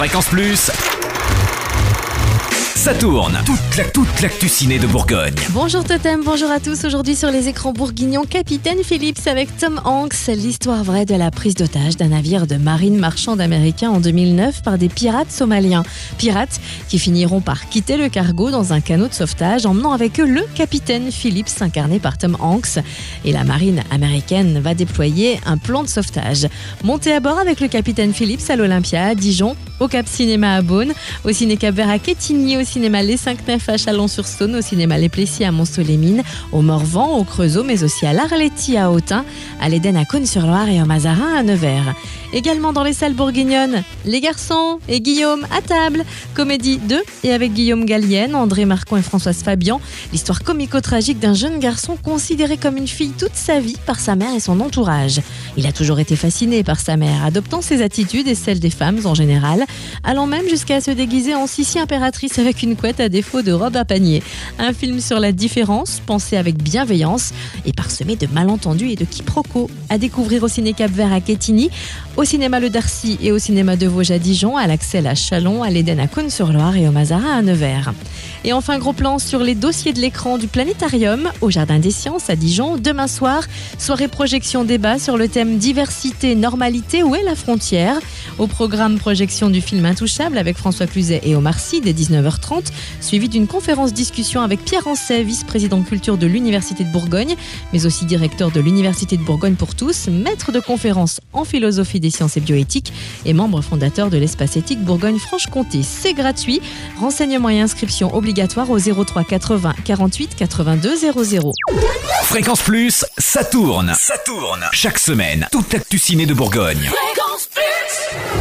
Fréquence Plus. Ça tourne. Toute la toute l'actu ciné de Bourgogne. Bonjour Totem, bonjour à tous. Aujourd'hui sur les écrans bourguignons, Capitaine Phillips avec Tom Hanks, l'histoire vraie de la prise d'otage d'un navire de marine marchande américain en 2009 par des pirates somaliens. Pirates qui finiront par quitter le cargo dans un canot de sauvetage, emmenant avec eux le capitaine Phillips, incarné par Tom Hanks. Et la marine américaine va déployer un plan de sauvetage. Montez à bord avec le capitaine Phillips à l'Olympia, à Dijon, au Cap Cinéma à Beaune, au Ciné Cap Vert à Quetigny, au cinéma Les 5 Nefs à Chalon-sur-Saône, au cinéma Les Plessis à Mont-les-Mines, au Morvan, au Creusot, mais aussi à l'Arletti à Autun, à l'Éden à Cône-sur-Loire et au Mazarin à Nevers. Également dans les salles bourguignonnes, Les Garçons et Guillaume à table, comédie 2 et avec Guillaume Gallienne, André Marcon et Françoise Fabian, l'histoire comico-tragique d'un jeune garçon considéré comme une fille toute sa vie par sa mère et son entourage. Il a toujours été fasciné par sa mère, adoptant ses attitudes et celles des femmes en général, allant même jusqu'à se déguiser en Sissi impératrice avec une couette à défaut de robe à panier. Un film sur la différence, pensé avec bienveillance et parsemé de malentendus et de quiproquos. À découvrir au Ciné Cap Vert à Quetigny, au cinéma Le Darcy et au cinéma de Vosges à Dijon, à l'Axel à Chalon, à l'Éden à Cône-sur-Loire et au Mazarin à Nevers. Et enfin, gros plan sur les dossiers de l'écran du Planétarium au Jardin des Sciences à Dijon, demain soir. Soirée projection débat sur le thème diversité, normalité, où est la frontière? Au programme projection du film Intouchable avec François Cluzet et Omar Sy dès 19h30, suivi d'une conférence discussion avec Pierre Ancet, vice-président culture de l'Université de Bourgogne, mais aussi directeur de l'Université de Bourgogne pour tous, maître de conférences en philosophie des sciences et bioéthique et membre fondateur de l'espace éthique Bourgogne-Franche-Comté. C'est gratuit. Renseignements et inscriptions obligatoires obligatoire au 03 80 48 82 00. Fréquence Plus, ça tourne. Ça tourne. Chaque semaine, toute l'actu ciné de Bourgogne. Fréquence Plus